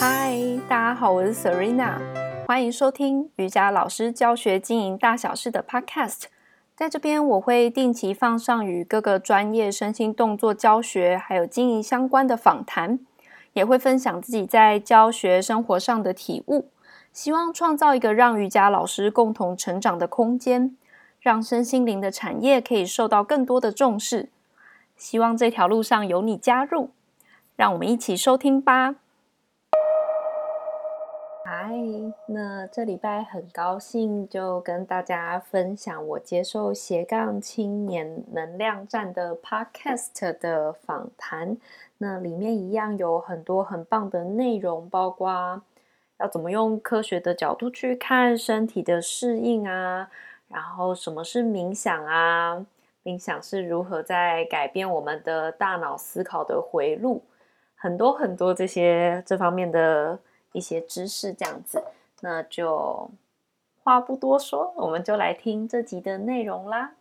嗨，大家好，我是 Serena，欢迎收听瑜伽老师教学经营大小事的 Podcast。在这边，我会定期放上与各个专业身心动作教学还有经营相关的访谈，也会分享自己在教学生活上的体悟，希望创造一个让瑜伽老师共同成长的空间，让身心灵的产业可以受到更多的重视。希望这条路上有你加入，让我们一起收听吧。嗨，那这礼拜很高兴就跟大家分享我接受斜杠青年能量站的 Podcast 的访谈。那里面一样有很多很棒的内容，包括要怎么用科学的角度去看身体的适应啊，然后什么是冥想啊，冥想是如何在改变我们的大脑思考的回路，很多很多这些这方面的。一些知识这样子，那就话不多说，我们就来听这集的内容啦。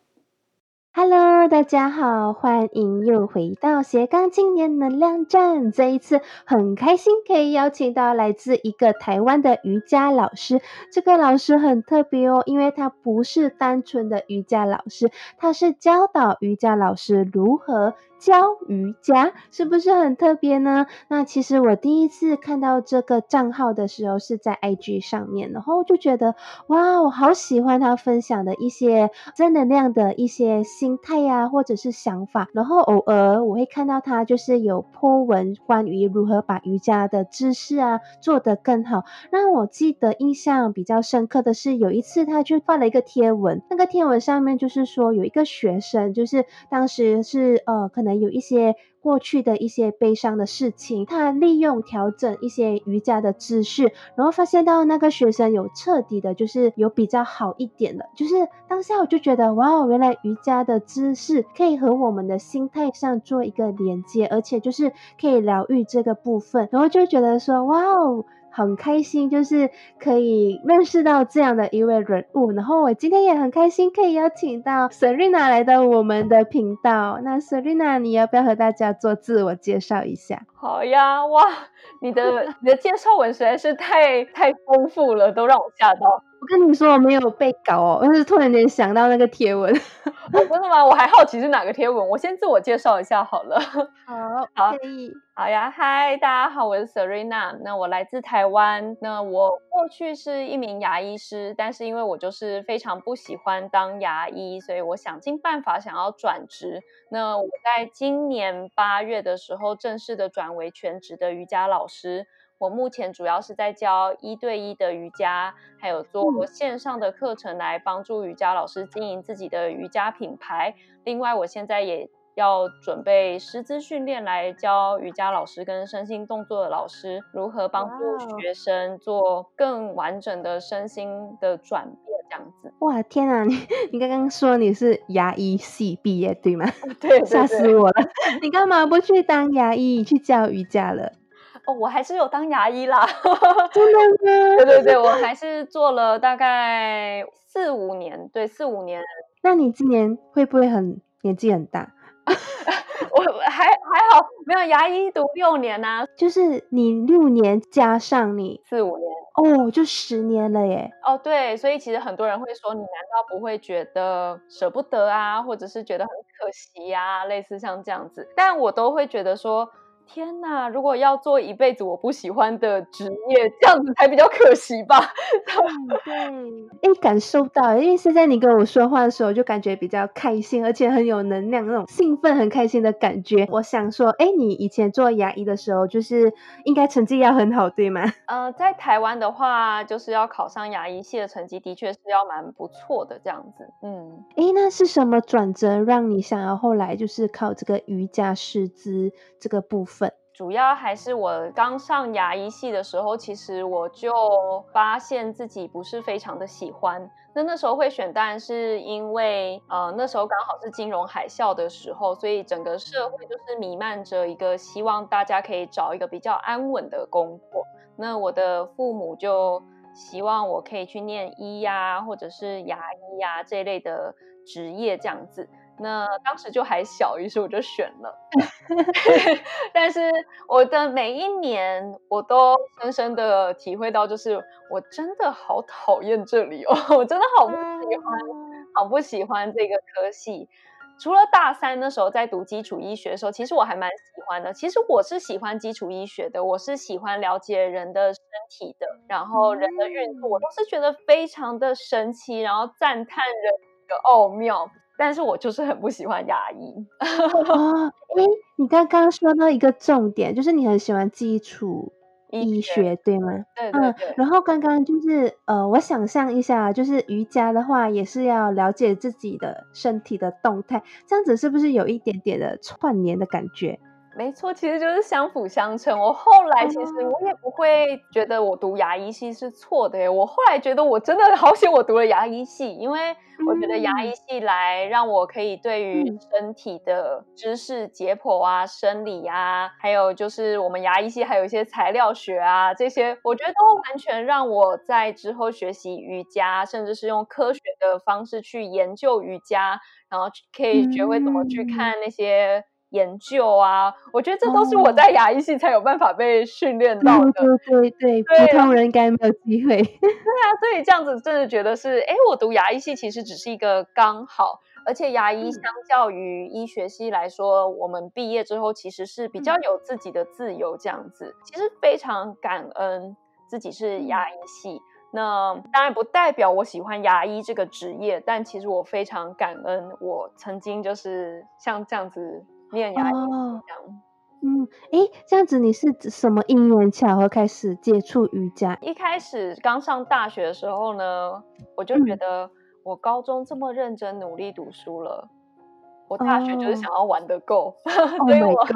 Hello，大家好，欢迎又回到斜杠青年能量站。这一次很开心可以邀请到来自一个台湾的瑜伽老师。这个老师很特别哦，因为他不是单纯的瑜伽老师，他是教导瑜伽老师如何。教瑜伽是不是很特别呢？那其实我第一次看到这个账号的时候是在 IG 上面，然后就觉得哇，我好喜欢他分享的一些正能量的一些心态呀、啊，或者是想法。然后偶尔我会看到他就是有 po 文关于如何把瑜伽的姿势啊做得更好。让我记得印象比较深刻的是有一次他就发了一个贴文，那个贴文上面就是说有一个学生，就是当时是呃可能。有一些过去的一些悲伤的事情，他利用调整一些瑜伽的姿势，然后发现到那个学生有彻底的，就是有比较好一点的。就是当下我就觉得，哇哦，原来瑜伽的姿势可以和我们的心态上做一个连接，而且就是可以疗愈这个部分，然后就觉得说，哇哦。很开心，就是可以认识到这样的一位人物。然后我今天也很开心，可以邀请到 Serena 来到我们的频道。那 Serena，你要不要和大家做自我介绍一下？好呀，哇，你的你的介绍文实在是太太丰富了，都让我吓到。我跟你说，我没有被搞哦，我是突然间想到那个贴文。哦，真的吗？我还好奇是哪个贴文。我先自我介绍一下好了。好，好，可以。好呀，嗨，大家好，我是 Serena。那我来自台湾。那我过去是一名牙医师，但是因为我就是非常不喜欢当牙医，所以我想尽办法想要转职。那我在今年八月的时候正式的转为全职的瑜伽老师。我目前主要是在教一对一的瑜伽，还有做线上的课程来帮助瑜伽老师经营自己的瑜伽品牌。另外，我现在也要准备师资训练来教瑜伽老师跟身心动作的老师如何帮助学生做更完整的身心的转变，这样子。哇，天啊！你 你刚刚说你是牙医系毕业对吗？对，吓死我了！你干嘛不去当牙医，去教瑜伽了？哦，我还是有当牙医啦，真的吗？对对对，我还是做了大概四五年，对，四五年。那你今年会不会很年纪很大？我还还好，没有牙医读六年呐、啊，就是你六年加上你四五年，哦，就十年了耶。哦，对，所以其实很多人会说，你难道不会觉得舍不得啊，或者是觉得很可惜呀、啊，类似像这样子，但我都会觉得说。天呐，如果要做一辈子我不喜欢的职业，这样子才比较可惜吧？对，哎，感受到，因为现在你跟我说话的时候，就感觉比较开心，而且很有能量，那种兴奋、很开心的感觉。我想说，哎，你以前做牙医的时候，就是应该成绩要很好，对吗？呃，在台湾的话，就是要考上牙医系的成绩，的确是要蛮不错的这样子。嗯，哎，那是什么转折让你想要后来就是考这个瑜伽师资这个部分？主要还是我刚上牙医系的时候，其实我就发现自己不是非常的喜欢。那那时候会选，当然是因为呃那时候刚好是金融海啸的时候，所以整个社会就是弥漫着一个希望大家可以找一个比较安稳的工作。那我的父母就希望我可以去念医呀，或者是牙医呀这一类的职业这样子。那当时就还小，于是我就选了。但是我的每一年，我都深深的体会到，就是我真的好讨厌这里哦，我真的好不喜欢，好不喜欢这个科系。除了大三那时候在读基础医学的时候，其实我还蛮喜欢的。其实我是喜欢基础医学的，我是喜欢了解人的身体的，然后人的运作，我都是觉得非常的神奇，然后赞叹人的奥妙。但是我就是很不喜欢牙医。哦，哎，你刚刚说到一个重点，就是你很喜欢基础医学，对吗？对对对。嗯，然后刚刚就是呃，我想象一下，就是瑜伽的话，也是要了解自己的身体的动态，这样子是不是有一点点的串联的感觉？没错，其实就是相辅相成。我后来其实我也不会觉得我读牙医系是错的耶。我后来觉得我真的好险，我读了牙医系，因为我觉得牙医系来让我可以对于身体的知识、解剖啊、生理啊，还有就是我们牙医系还有一些材料学啊这些，我觉得都完全让我在之后学习瑜伽，甚至是用科学的方式去研究瑜伽，然后可以学会怎么去看那些。研究啊，我觉得这都是我在牙医系才有办法被训练到的。对对对，对，普通人应该没有机会。对啊，所以这样子真的觉得是，哎，我读牙医系其实只是一个刚好，而且牙医相较于医学系来说，嗯、我们毕业之后其实是比较有自己的自由，这样子，其实非常感恩自己是牙医系。那当然不代表我喜欢牙医这个职业，但其实我非常感恩我曾经就是像这样子。念牙医哦，嗯，诶，这样子你是什么因缘巧合开始接触瑜伽？一开始刚上大学的时候呢，我就觉得我高中这么认真努力读书了，嗯、我大学就是想要玩得够，哦、所以我、oh、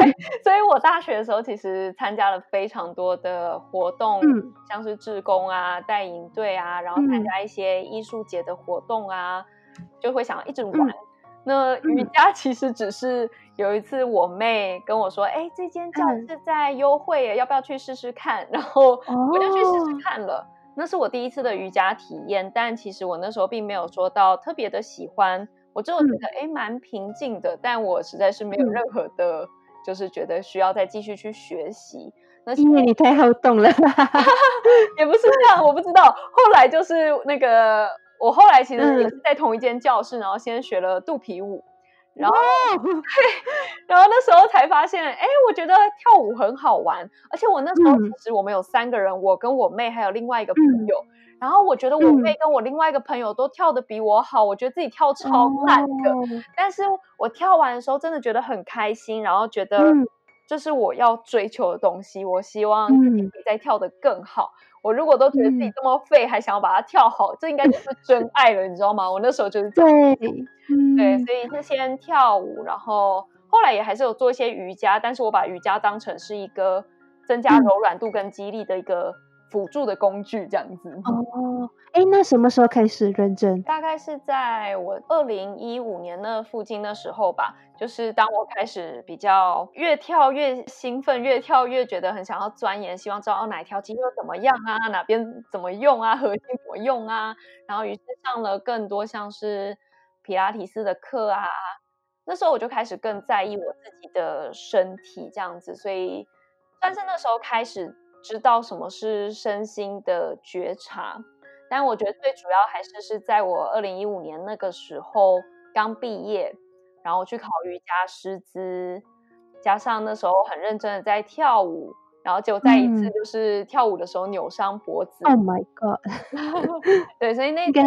所以我大学的时候其实参加了非常多的活动，嗯、像是志工啊、带营队啊，然后参加一些艺术节的活动啊，嗯、就会想要一直玩。嗯那瑜伽其实只是有一次我妹跟我说，哎、嗯，这间教室在优惠，要不要去试试看？然后我就去试试看了。哦、那是我第一次的瑜伽体验，但其实我那时候并没有说到特别的喜欢，我只有觉得哎、嗯，蛮平静的。但我实在是没有任何的，嗯、就是觉得需要再继续去学习。那因为你太好动了，也不是这样，我不知道。后来就是那个。我后来其实也是在同一间教室，嗯、然后先学了肚皮舞，然后，然后那时候才发现，哎，我觉得跳舞很好玩，而且我那时候其实我们有三个人，嗯、我跟我妹还有另外一个朋友，嗯、然后我觉得我妹跟我另外一个朋友都跳的比我好，我觉得自己跳超烂的，哦、但是我跳完的时候真的觉得很开心，然后觉得这是我要追求的东西，我希望自己可以再跳得更好。嗯我如果都觉得自己这么废，嗯、还想要把它跳好，这应该就是 真爱了，你知道吗？我那时候就是这样对，嗯、对，所以是先跳舞，然后后来也还是有做一些瑜伽，但是我把瑜伽当成是一个增加柔软度跟肌力的一个辅助的工具，这样子。哦，哎，那什么时候开始认真？大概是在我二零一五年那附近那时候吧。就是当我开始比较越跳越兴奋，越跳越觉得很想要钻研，希望知道哪一条肌肉怎么样啊，哪边怎么用啊，核心怎么用啊，然后于是上了更多像是皮拉提斯的课啊。那时候我就开始更在意我自己的身体这样子，所以算是那时候开始知道什么是身心的觉察。但我觉得最主要还是是在我二零一五年那个时候刚毕业。然后去考瑜伽师资，加上那时候很认真的在跳舞，然后就再一次就是跳舞的时候扭伤脖子。Oh my god！对，所以那一次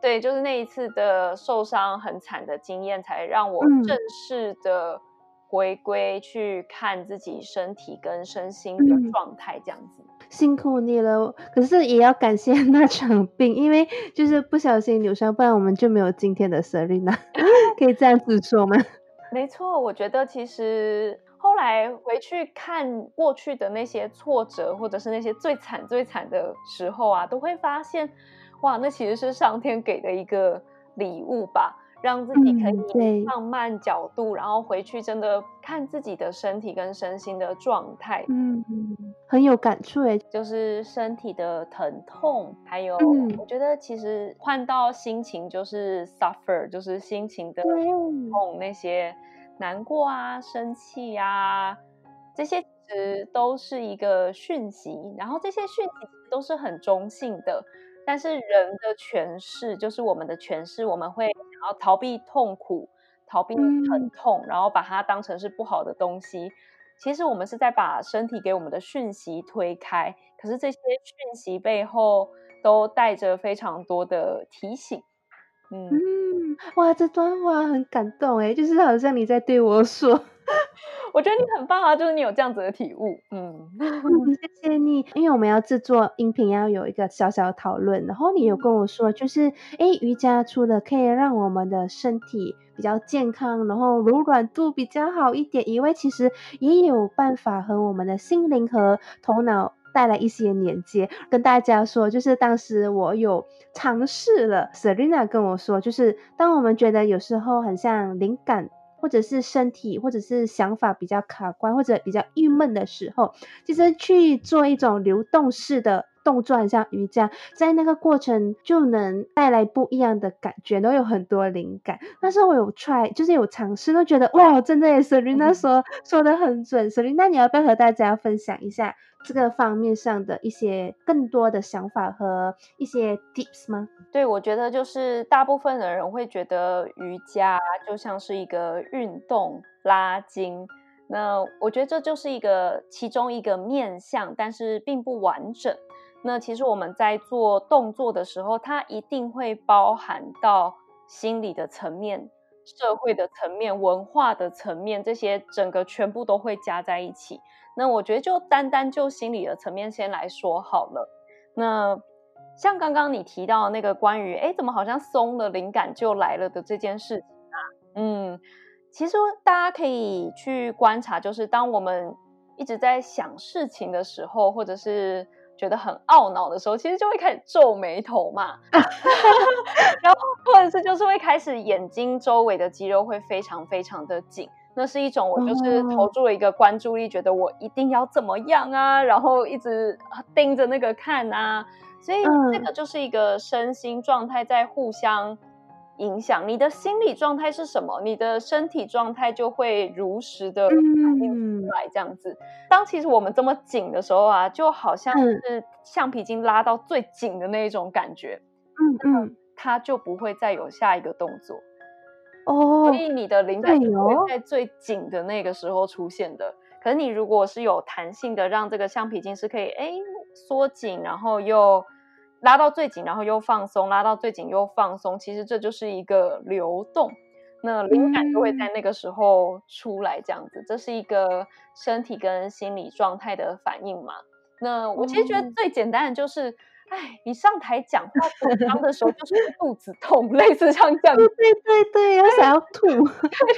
对，就是那一次的受伤很惨的经验，才让我正式的回归去看自己身体跟身心的状态，这样子。辛苦你了，可是也要感谢 那场病，因为就是不小心扭伤，不然我们就没有今天的 Serena，可以这样子说吗？没错，我觉得其实后来回去看过去的那些挫折，或者是那些最惨最惨的时候啊，都会发现，哇，那其实是上天给的一个礼物吧。让自己可以放慢角度，嗯、然后回去真的看自己的身体跟身心的状态。嗯，很有感触诶，就是身体的疼痛，还有我觉得其实换到心情就是 suffer，就是心情的痛那些难过啊、生气啊这些。其实都是一个讯息，然后这些讯息都是很中性的，但是人的诠释就是我们的诠释，我们会想要逃避痛苦，逃避疼痛，然后把它当成是不好的东西。其实我们是在把身体给我们的讯息推开，可是这些讯息背后都带着非常多的提醒。嗯，嗯，哇，这段话很感动诶，就是好像你在对我说。我觉得你很棒啊，就是你有这样子的体悟，嗯，谢谢你。因为我们要制作音频，要有一个小小的讨论，然后你有跟我说，就是，哎，瑜伽除了可以让我们的身体比较健康，然后柔软度比较好一点以外，其实也有办法和我们的心灵和头脑带来一些连接。跟大家说，就是当时我有尝试了，Serena 跟我说，就是当我们觉得有时候很像灵感。或者是身体，或者是想法比较卡关，或者比较郁闷的时候，其实去做一种流动式的动作，很像瑜伽，在那个过程就能带来不一样的感觉，都有很多灵感。但是我有 try，就是有尝试，都觉得哇，真的耶，Serena 说、嗯、说的很准。Serena，你要不要和大家分享一下？这个方面上的一些更多的想法和一些 tips 吗？对，我觉得就是大部分的人会觉得瑜伽就像是一个运动拉筋，那我觉得这就是一个其中一个面向，但是并不完整。那其实我们在做动作的时候，它一定会包含到心理的层面、社会的层面、文化的层面，这些整个全部都会加在一起。那我觉得就单单就心理的层面先来说好了。那像刚刚你提到那个关于，哎，怎么好像松了，灵感就来了的这件事情啊？嗯，其实大家可以去观察，就是当我们一直在想事情的时候，或者是觉得很懊恼的时候，其实就会开始皱眉头嘛。然后或者是就是会开始眼睛周围的肌肉会非常非常的紧。那是一种，我就是投注了一个关注力，觉得我一定要怎么样啊，然后一直盯着那个看啊，所以这个就是一个身心状态在互相影响。你的心理状态是什么，你的身体状态就会如实的反映出来。这样子，当其实我们这么紧的时候啊，就好像是橡皮筋拉到最紧的那一种感觉，嗯嗯，它就不会再有下一个动作。哦，所以你的灵感会在最紧的那个时候出现的。可是你如果是有弹性的，让这个橡皮筋是可以哎缩紧，然后又拉到最紧，然后又放松，拉到最紧又放松，其实这就是一个流动。那灵感就会在那个时候出来，这样子，这是一个身体跟心理状态的反应嘛。那我其实觉得最简单的就是。哎，你上台讲话紧张的时候就是肚子痛，类似像这样。对对对，我想要吐。对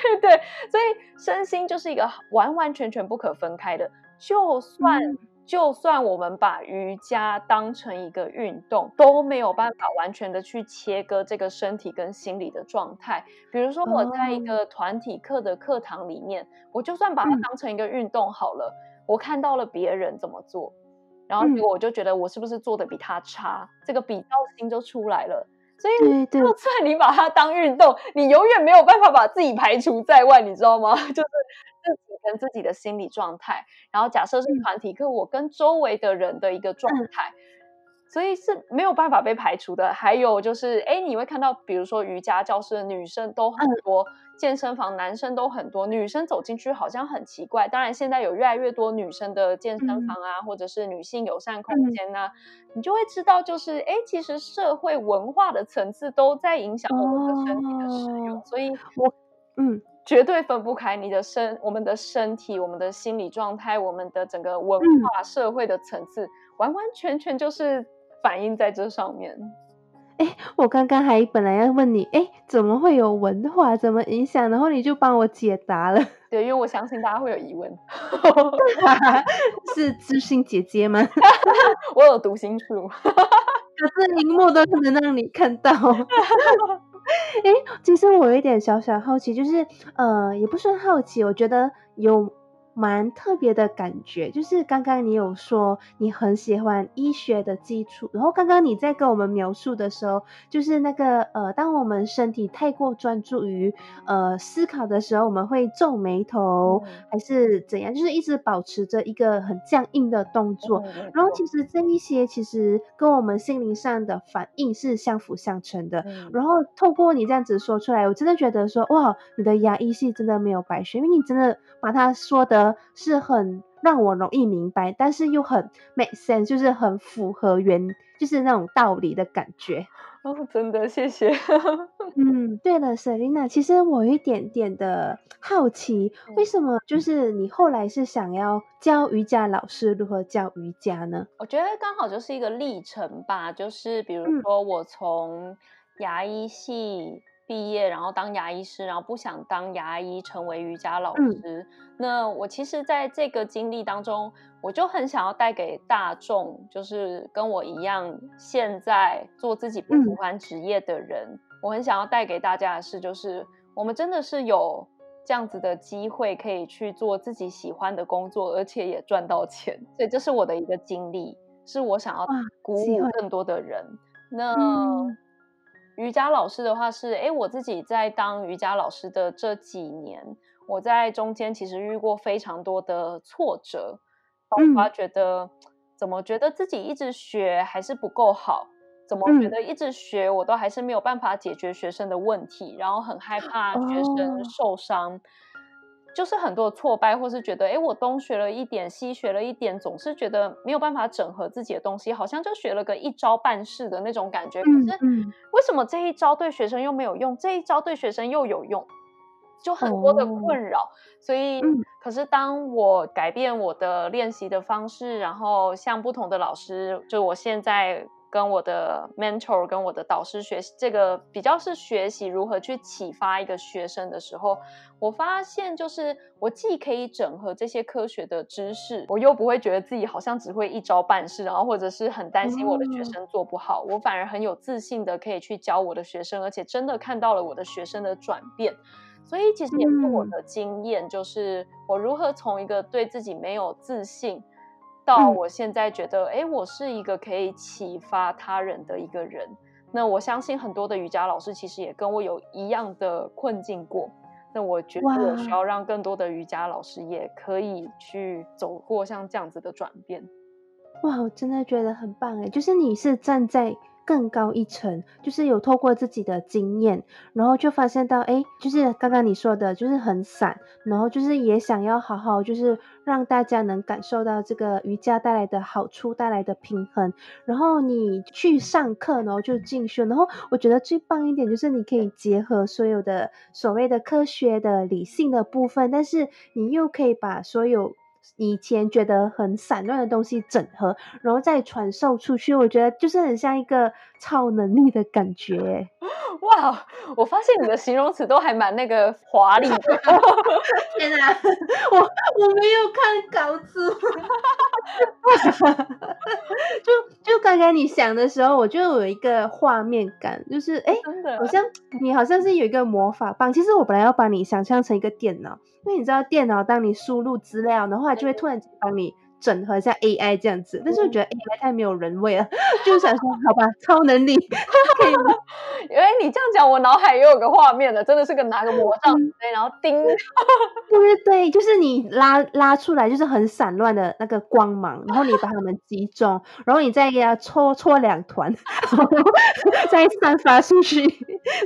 对对，所以身心就是一个完完全全不可分开的。就算、嗯、就算我们把瑜伽当成一个运动，都没有办法完全的去切割这个身体跟心理的状态。比如说我在一个团体课的课堂里面，哦、我就算把它当成一个运动好了，嗯、我看到了别人怎么做。然后结果我就觉得我是不是做的比他差，嗯、这个比较心就出来了。所以就算你把它当运动，你永远没有办法把自己排除在外，你知道吗？就是跟自己的心理状态。然后假设是团体课，我跟周围的人的一个状态。嗯所以是没有办法被排除的。还有就是，哎，你会看到，比如说瑜伽教室的女生都很多，嗯、健身房男生都很多，女生走进去好像很奇怪。当然，现在有越来越多女生的健身房啊，嗯、或者是女性友善空间啊，嗯、你就会知道，就是哎，其实社会文化的层次都在影响我们的身体的使用。哦、所以我，嗯，绝对分不开你的身、我们的身体、我们的心理状态、我们的整个文化、嗯、社会的层次，完完全全就是。反映在这上面，哎，我刚刚还本来要问你，哎，怎么会有文化，怎么影响？然后你就帮我解答了。对，因为我相信大家会有疑问。是知心姐姐吗？我有读心术，可是荧幕都不能让你看到。哎，其实我有一点小小好奇，就是呃，也不算好奇，我觉得有。蛮特别的感觉，就是刚刚你有说你很喜欢医学的基础，然后刚刚你在跟我们描述的时候，就是那个呃，当我们身体太过专注于呃思考的时候，我们会皱眉头，嗯、还是怎样？就是一直保持着一个很僵硬的动作。嗯、然后其实这一些其实跟我们心灵上的反应是相辅相成的。嗯、然后透过你这样子说出来，我真的觉得说哇，你的牙医系真的没有白学，因为你真的把它说的。是很让我容易明白，但是又很 make sense，就是很符合原，就是那种道理的感觉。哦，真的，谢谢。嗯，对了，Selina，其实我有一点点的好奇，为什么就是你后来是想要教瑜伽老师如何教瑜伽呢？我觉得刚好就是一个历程吧，就是比如说我从牙医系。毕业，然后当牙医师，然后不想当牙医，成为瑜伽老师。嗯、那我其实在这个经历当中，我就很想要带给大众，就是跟我一样，现在做自己不喜欢职业的人，嗯、我很想要带给大家的是，就是我们真的是有这样子的机会，可以去做自己喜欢的工作，而且也赚到钱。所以这是我的一个经历，是我想要鼓舞更多的人。那。嗯瑜伽老师的话是，哎，我自己在当瑜伽老师的这几年，我在中间其实遇过非常多的挫折，包括觉得、嗯、怎么觉得自己一直学还是不够好，怎么觉得一直学我都还是没有办法解决学生的问题，然后很害怕学生受伤。哦就是很多挫败，或是觉得，哎，我东学了一点，西学了一点，总是觉得没有办法整合自己的东西，好像就学了个一招半式的那种感觉。可是，为什么这一招对学生又没有用，这一招对学生又有用？就很多的困扰。哦、所以，可是当我改变我的练习的方式，然后向不同的老师，就我现在。跟我的 mentor，跟我的导师学习这个比较是学习如何去启发一个学生的时候，我发现就是我既可以整合这些科学的知识，我又不会觉得自己好像只会一招半式，然后或者是很担心我的学生做不好，我反而很有自信的可以去教我的学生，而且真的看到了我的学生的转变。所以其实也是我的经验，就是我如何从一个对自己没有自信。到我现在觉得，哎、嗯，我是一个可以启发他人的一个人。那我相信很多的瑜伽老师其实也跟我有一样的困境过。那我觉得我需要让更多的瑜伽老师也可以去走过像这样子的转变。哇，我真的觉得很棒哎，就是你是站在。更高一层，就是有透过自己的经验，然后就发现到，哎，就是刚刚你说的，就是很散，然后就是也想要好好，就是让大家能感受到这个瑜伽带来的好处，带来的平衡。然后你去上课，然后就进修，然后我觉得最棒一点就是你可以结合所有的所谓的科学的理性的部分，但是你又可以把所有。以前觉得很散乱的东西整合，然后再传授出去，我觉得就是很像一个超能力的感觉。哇，我发现你的形容词都还蛮那个华丽的。天哪，我我没有看稿子。就就刚刚你想的时候，我就有一个画面感，就是哎，好像你好像是有一个魔法棒。其实我本来要把你想象成一个电脑，因为你知道电脑当你输入资料，然后它就会突然帮你。整合一下 AI 这样子，但是我觉得 AI 太没有人味了，嗯、就想说好吧，超能力可以吗？因为你这样讲，我脑海也有个画面了，真的是个拿个魔杖，嗯、然后叮，对对对，就是你拉拉出来就是很散乱的那个光芒，然后你把它们集中，然后你再给它搓搓两团，再散发出去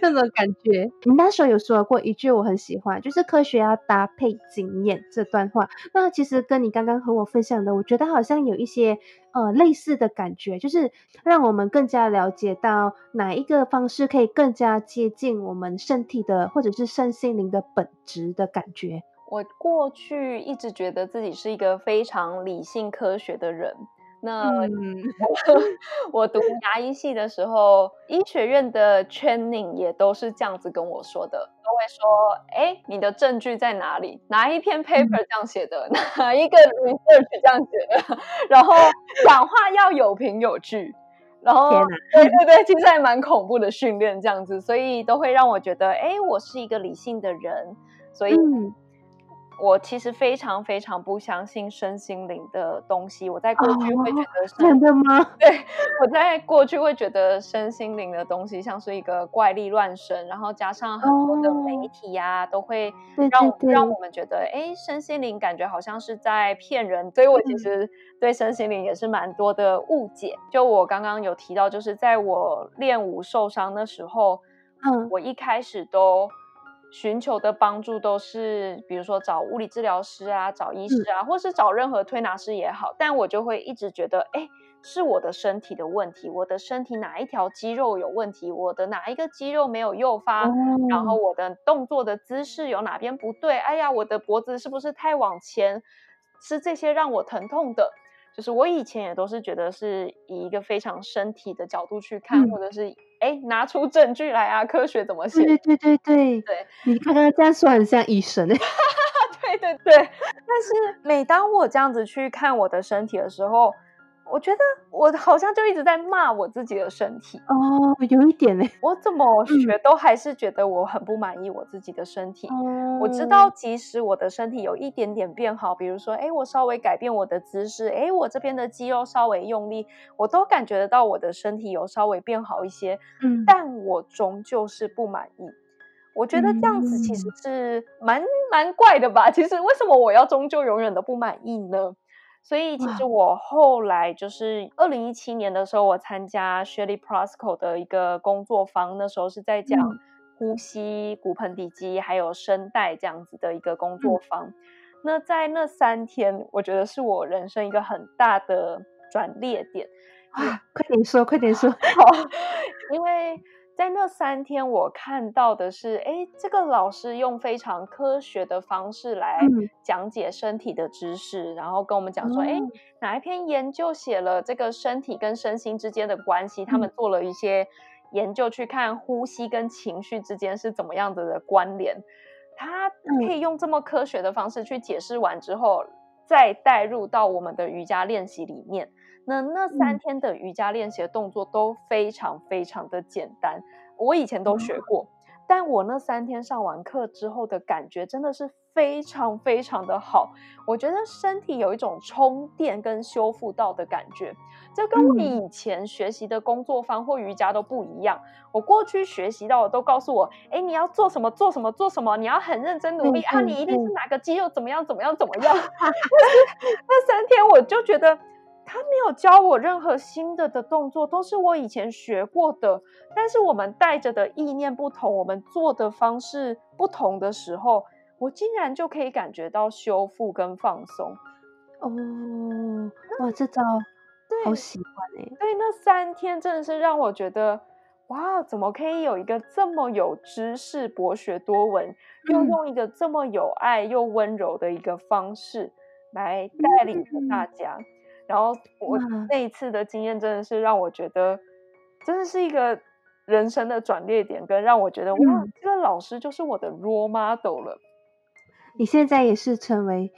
那种感觉。你那时候有说过一句我很喜欢，就是科学要搭配经验这段话。那其实跟你刚刚和我分享的。我觉得好像有一些呃类似的感觉，就是让我们更加了解到哪一个方式可以更加接近我们身体的或者是身心灵的本质的感觉。我过去一直觉得自己是一个非常理性科学的人。那、嗯、我读牙医系的时候，医学院的 training 也都是这样子跟我说的，都会说：哎，你的证据在哪里？哪一篇 paper 这样写的？嗯、哪一个 research 这样写的？然后讲话要有凭有据。然后对对对，其实还蛮恐怖的训练这样子，所以都会让我觉得，哎，我是一个理性的人，所以。嗯我其实非常非常不相信身心灵的东西。我在过去会觉得是 真的吗？对，我在过去会觉得身心灵的东西像是一个怪力乱神，然后加上很多的媒体呀、啊，都会让让我们觉得，哎，身心灵感觉好像是在骗人。所以我其实对身心灵也是蛮多的误解。就我刚刚有提到，就是在我练武受伤的时候，嗯，我一开始都。寻求的帮助都是，比如说找物理治疗师啊，找医师啊，或是找任何推拿师也好。但我就会一直觉得，哎，是我的身体的问题，我的身体哪一条肌肉有问题，我的哪一个肌肉没有诱发，然后我的动作的姿势有哪边不对？哎呀，我的脖子是不是太往前？是这些让我疼痛的。就是我以前也都是觉得是以一个非常身体的角度去看，或者是。哎，拿出证据来啊！科学怎么写？对对对对对，你刚刚这样说很像医生哎。对对 对，但是每当我这样子去看我的身体的时候。我觉得我好像就一直在骂我自己的身体哦，有一点呢。我怎么学都还是觉得我很不满意我自己的身体。嗯、我知道，即使我的身体有一点点变好，比如说，哎，我稍微改变我的姿势，哎，我这边的肌肉稍微用力，我都感觉得到我的身体有稍微变好一些。嗯，但我终究是不满意。我觉得这样子其实是蛮、嗯、蛮怪的吧？其实为什么我要终究永远都不满意呢？所以其实我后来就是二零一七年的时候，我参加 Shirley Prosco 的一个工作坊，那时候是在讲呼吸、骨盆底肌还有声带这样子的一个工作坊。嗯、那在那三天，我觉得是我人生一个很大的转捩点。啊，快点说，快点说，好，因为。在那三天，我看到的是，哎，这个老师用非常科学的方式来讲解身体的知识，嗯、然后跟我们讲说，哎、嗯，哪一篇研究写了这个身体跟身心之间的关系？他们做了一些研究，去看呼吸跟情绪之间是怎么样子的关联。他可以用这么科学的方式去解释完之后，再带入到我们的瑜伽练习里面。那那三天的瑜伽练习的动作都非常非常的简单，我以前都学过，但我那三天上完课之后的感觉真的是非常非常的好，我觉得身体有一种充电跟修复到的感觉，这跟我以前学习的工作坊或瑜伽都不一样。我过去学习到的都告诉我，哎，你要做什么做什么做什么，你要很认真努力啊，你一定是哪个肌肉怎么样怎么样怎么样。那三天我就觉得。他没有教我任何新的的动作，都是我以前学过的。但是我们带着的意念不同，我们做的方式不同的时候，我竟然就可以感觉到修复跟放松。哦，哇，这招好喜欢哎！对，那三天真的是让我觉得，哇，怎么可以有一个这么有知识、博学多闻，又用一个这么有爱又温柔的一个方式来带领着大家。嗯然后我那一次的经验真的是让我觉得，真的是一个人生的转捩点，跟让我觉得哇，这个老师就是我的 role model 了。你现在也是成为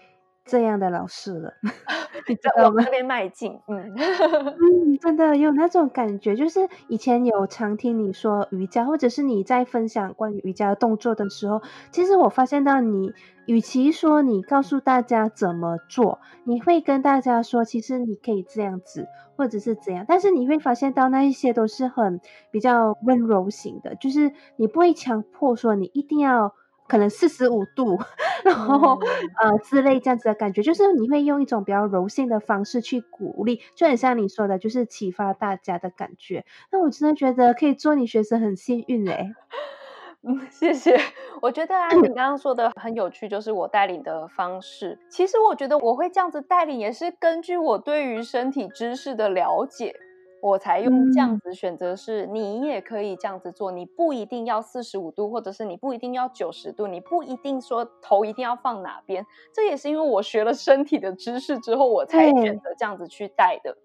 这样的老师了，你在往那边迈进，嗯 嗯，真的有那种感觉，就是以前有常听你说瑜伽，或者是你在分享关于瑜伽的动作的时候，其实我发现到你，与其说你告诉大家怎么做，你会跟大家说，其实你可以这样子，或者是怎样，但是你会发现到那一些都是很比较温柔型的，就是你不会强迫说你一定要。可能四十五度，然后、嗯、呃之类这样子的感觉，就是你会用一种比较柔性的方式去鼓励，就很像你说的，就是启发大家的感觉。那我真的觉得可以做你学生很幸运哎。嗯，谢谢。我觉得啊，你刚刚说的很有趣，就是我带领的方式。其实我觉得我会这样子带领，也是根据我对于身体知识的了解。我才用这样子选择，是你也可以这样子做，你不一定要四十五度，或者是你不一定要九十度，你不一定说头一定要放哪边。这也是因为我学了身体的知识之后，我才选择这样子去戴的。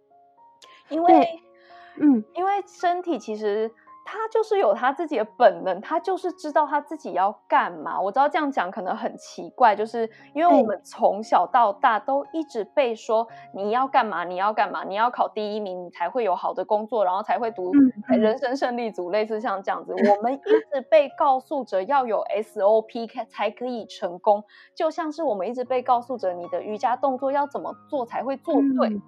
因为，嗯，因为身体其实他就是有他自己的本能，他就是知道他自己要干嘛。我知道这样讲可能很奇怪，就是因为我们从小到大都一直被说你要干嘛，你要干嘛，你要考第一名，你才会有好的工作，然后才会读人生胜利组，类似像这样子。我们一直被告诉着要有 SOP 才可以成功，就像是我们一直被告诉着你的瑜伽动作要怎么做才会做对。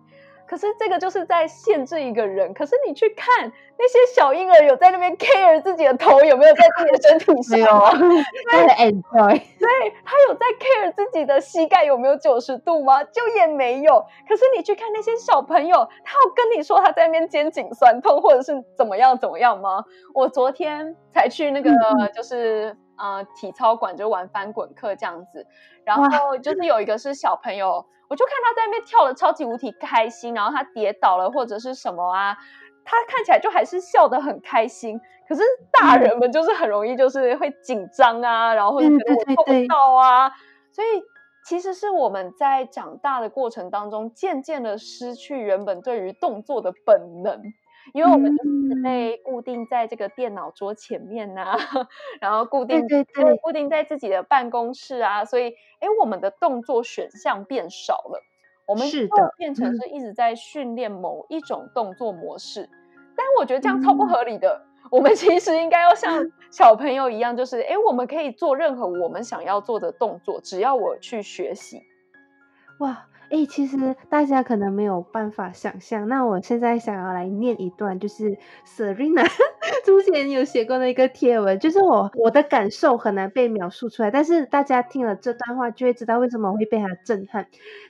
可是这个就是在限制一个人。可是你去看那些小婴儿，有在那边 care 自己的头有没有在自己的身体上？没有，对，enjoy。对，他有在 care 自己的膝盖有没有九十度吗？就也没有。可是你去看那些小朋友，他有跟你说他在那边肩颈酸痛或者是怎么样怎么样吗？我昨天才去那个就是、嗯、呃体操馆就玩翻滚课这样子，然后就是有一个是小朋友。我就看他在那边跳的超级无敌开心，然后他跌倒了或者是什么啊，他看起来就还是笑得很开心。可是大人们就是很容易就是会紧张啊，然后或者觉得我做不到啊，所以其实是我们在长大的过程当中，渐渐的失去原本对于动作的本能。因为我们就是被固定在这个电脑桌前面呐、啊，然后固定对对对，固定在自己的办公室啊，所以哎，我们的动作选项变少了，我们就变成是一直在训练某一种动作模式。嗯、但我觉得这样超不合理的，嗯、我们其实应该要像 小朋友一样，就是哎，我们可以做任何我们想要做的动作，只要我去学习。哇！哎，其实大家可能没有办法想象，那我现在想要来念一段，就是 Serena 之前有写过的一个贴文，就是我我的感受很难被描述出来，但是大家听了这段话就会知道为什么会被他震撼。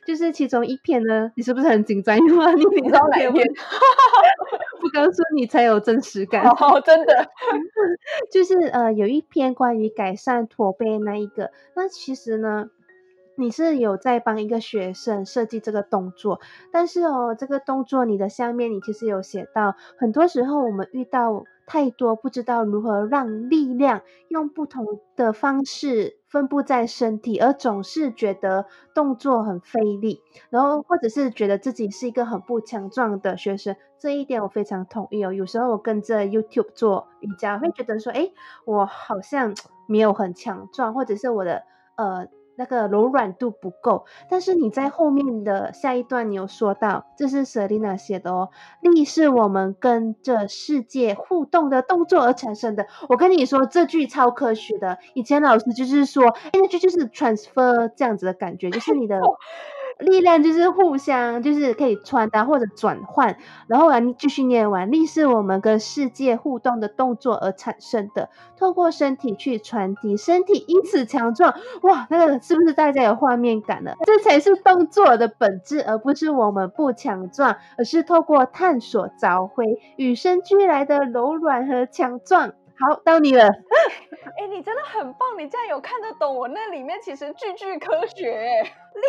就是其中一篇呢，你是不是很紧张？因为你紧张哪一篇？不告诉你才有真实感。哦，真的，就是呃，有一篇关于改善驼背那一个，那其实呢。你是有在帮一个学生设计这个动作，但是哦，这个动作你的下面你其实有写到，很多时候我们遇到太多不知道如何让力量用不同的方式分布在身体，而总是觉得动作很费力，然后或者是觉得自己是一个很不强壮的学生，这一点我非常同意哦。有时候我跟着 YouTube 做瑜伽，会觉得说，诶，我好像没有很强壮，或者是我的呃。那个柔软度不够，但是你在后面的下一段，你有说到，这是 Selina 写的哦。力是我们跟这世界互动的动作而产生的。我跟你说，这句超科学的。以前老师就是说，哎，那句就是 transfer 这样子的感觉，就是你的。力量就是互相，就是可以传达或者转换，然后啊，你继续念完。力是我们跟世界互动的动作而产生的，透过身体去传递，身体因此强壮。哇，那个是不是大家有画面感了？这才是动作的本质，而不是我们不强壮，而是透过探索找回与生俱来的柔软和强壮。好，到你了。哎，你真的很棒，你竟然有看得懂我那里面其实句句科 学。哎，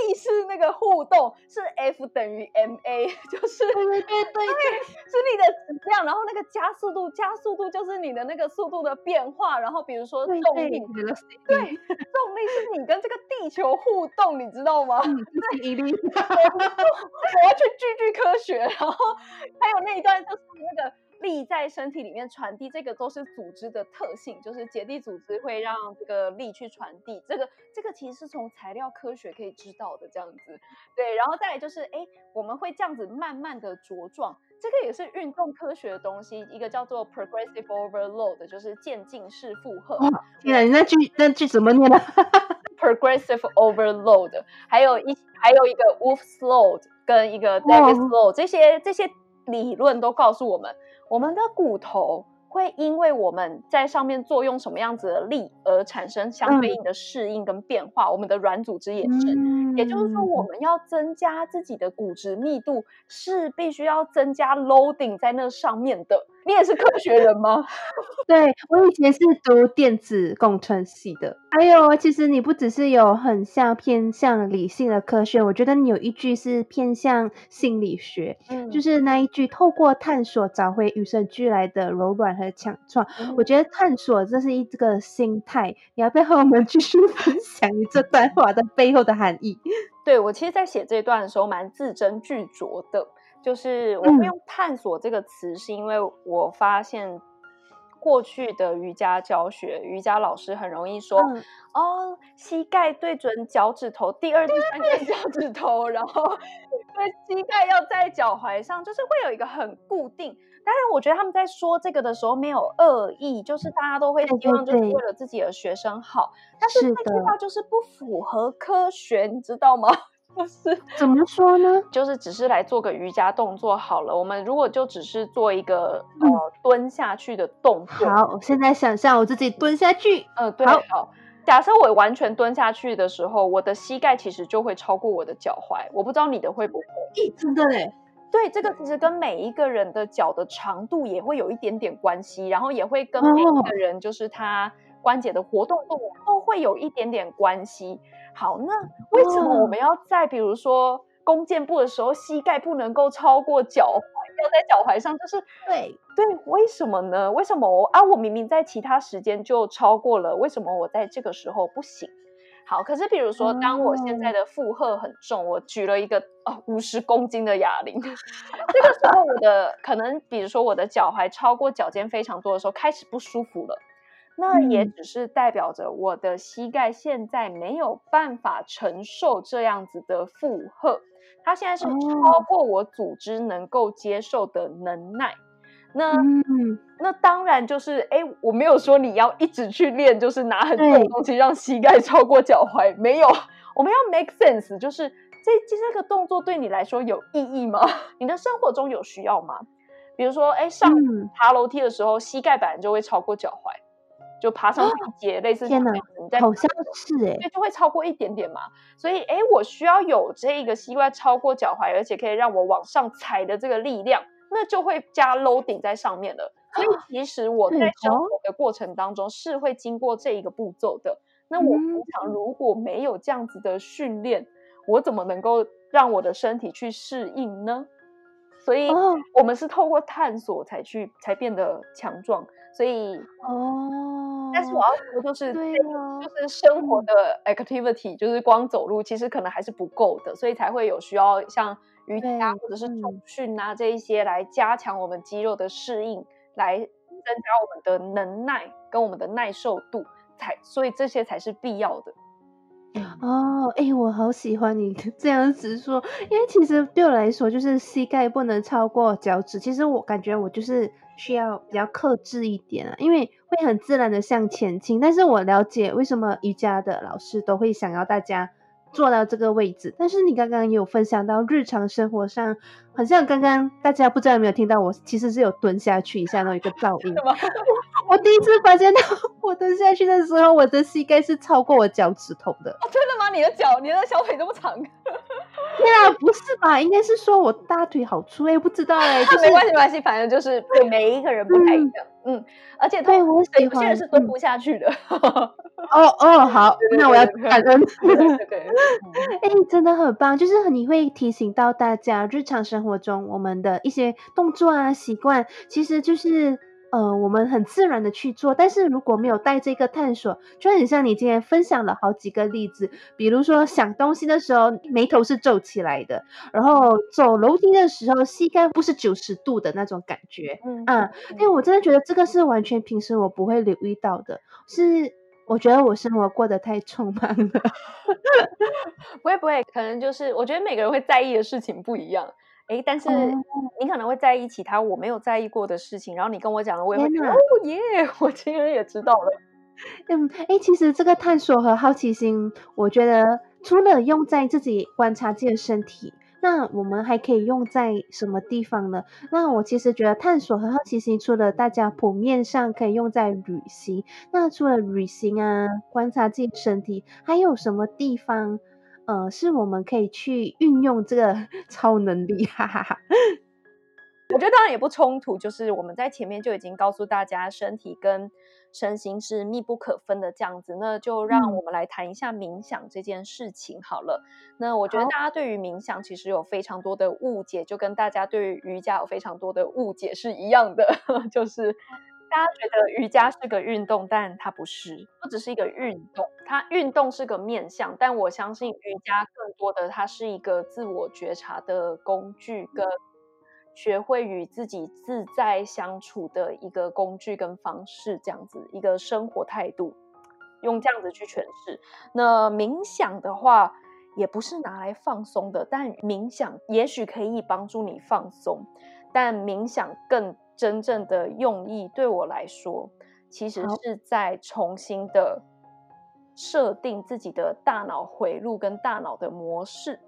力是那个互动，是 F 等于 ma，就是对对对对，是你的质量，然后那个加速度，加速度就是你的那个速度的变化，然后比如说重力，对，对，对，重力是你跟这个地球互动，你知道吗？引力。我要去句句科学，然后还有那一段就是那个。力在身体里面传递，这个都是组织的特性，就是结缔组织会让这个力去传递。这个这个其实是从材料科学可以知道的，这样子。对，然后再来就是，哎，我们会这样子慢慢的茁壮，这个也是运动科学的东西，一个叫做 progressive overload，就是渐进式负荷。天啊，你那句那句怎么念的？progressive overload，还有一还有一个 Wolff's Load 跟一个 Davis Load，这些这些理论都告诉我们。我们的骨头会因为我们在上面作用什么样子的力而产生相对应的适应跟变化。嗯、我们的软组织也是，嗯、也就是说，我们要增加自己的骨质密度，是必须要增加 loading 在那上面的。你也是科学人吗？对，我以前是读电子工程系的。还有，其实你不只是有很像偏向理性的科学，我觉得你有一句是偏向心理学，嗯，就是那一句透过探索找回与生俱来的柔软和强壮。嗯、我觉得探索这是一个心态，你要不要和我们 继续分享你这段话的背后的含义？对，我其实，在写这一段的时候蛮字斟句酌的。就是我会用“探索”这个词，是因为我发现过去的瑜伽教学，瑜伽老师很容易说，嗯、哦，膝盖对准脚趾头，第二、第三根脚趾头，然后对，膝盖要在脚踝上，就是会有一个很固定。当然，我觉得他们在说这个的时候没有恶意，就是大家都会希望就是为了自己的学生好，但是这句话就是不符合科学，你知道吗？不 是怎么说呢？就是只是来做个瑜伽动作好了。我们如果就只是做一个、嗯、呃蹲下去的动作，好，我现在想象我自己蹲下去。嗯、呃，对，好，好。假设我完全蹲下去的时候，我的膝盖其实就会超过我的脚踝。我不知道你的会不会？真的嘞。对，这个其实跟每一个人的脚的长度也会有一点点关系，然后也会跟每一个人就是他关节的活动度都会有一点点关系。好，那为什么我们要在比如说弓箭步的时候，膝盖不能够超过脚踝，要在脚踝上？就是对对，为什么呢？为什么我啊？我明明在其他时间就超过了，为什么我在这个时候不行？好，可是比如说，当我现在的负荷很重，我举了一个哦五十公斤的哑铃，这个时候我的可能，比如说我的脚踝超过脚尖非常多的时候，开始不舒服了。那也只是代表着我的膝盖现在没有办法承受这样子的负荷，它现在是超过我组织能够接受的能耐。那、嗯、那当然就是，哎，我没有说你要一直去练，就是拿很重的东西让膝盖超过脚踝，没有。我们要 make sense，就是这这个动作对你来说有意义吗？你的生活中有需要吗？比如说，哎，上爬楼梯的时候，嗯、膝盖本来就会超过脚踝。就爬上台阶，哦、类似这样子，你在好像是哎，对，就会超过一点点嘛。所以，哎，我需要有这一个膝盖超过脚踝，而且可以让我往上踩的这个力量，那就会加 loading 在上面了。所以，其实我在生活的过程当中是会经过这一个步骤的。那我平常如果没有这样子的训练，我怎么能够让我的身体去适应呢？所以，我们是透过探索才去才变得强壮。所以，哦。但是我要说的就是，对啊，就是生活的 activity，就是光走路，其实可能还是不够的，所以才会有需要像瑜伽或者是重训啊这一些来加强我们肌肉的适应，来增加我们的能耐跟我们的耐受度，才所以这些才是必要的。哦，哎，我好喜欢你 这样子说，因为其实对我来说，就是膝盖不能超过脚趾。其实我感觉我就是需要比较克制一点啊，因为会很自然的向前倾。但是我了解为什么瑜伽的老师都会想要大家坐到这个位置。但是你刚刚有分享到日常生活上，好像刚刚大家不知道有没有听到我，其实是有蹲下去一下那一个噪音。我第一次发现到，我蹲下去的时候，我的膝盖是超过我脚趾头的。哦，真的吗？你的脚，你的小腿这么长？对啊，不是吧？应该是说我大腿好粗，哎，不知道哎、欸。就是、没关系，没关系，反正就是 对每一个人不太一样。嗯，嗯，而且对我喜欢，有些人是蹲不下去的。哦哦，好，那我要感恩。对对对。哎、欸，真的很棒，就是你会提醒到大家，日常生活中我们的一些动作啊、习惯，其实就是。呃，我们很自然的去做，但是如果没有带这个探索，就很像你今天分享了好几个例子，比如说想东西的时候眉头是皱起来的，然后走楼梯的时候膝盖不是九十度的那种感觉，嗯啊，因为我。真的觉得这个是完全平时我不会留意到的，是我觉得我生活过得太匆忙了，不会不会，可能就是我觉得每个人会在意的事情不一样。哎，但是你可能会在意其他我没有在意过的事情，然后你跟我讲了，我也会觉得哦耶，我今天也知道了。嗯，哎，其实这个探索和好奇心，我觉得除了用在自己观察自己的身体，那我们还可以用在什么地方呢？那我其实觉得探索和好奇心，除了大家普面上可以用在旅行，那除了旅行啊，观察自己身体，还有什么地方？呃，是我们可以去运用这个 超能力，哈哈哈。我觉得当然也不冲突，就是我们在前面就已经告诉大家，身体跟身心是密不可分的这样子。那就让我们来谈一下冥想这件事情好了。嗯、那我觉得大家对于冥想其实有非常多的误解，就跟大家对于瑜伽有非常多的误解是一样的，就是。大家觉得瑜伽是个运动，但它不是，不只是一个运动。它运动是个面向，但我相信瑜伽更多的，它是一个自我觉察的工具，跟学会与自己自在相处的一个工具跟方式，这样子一个生活态度，用这样子去诠释。那冥想的话，也不是拿来放松的，但冥想也许可以帮助你放松，但冥想更真正的用意，对我来说，其实是在重新的设定自己的大脑回路跟大脑的模式。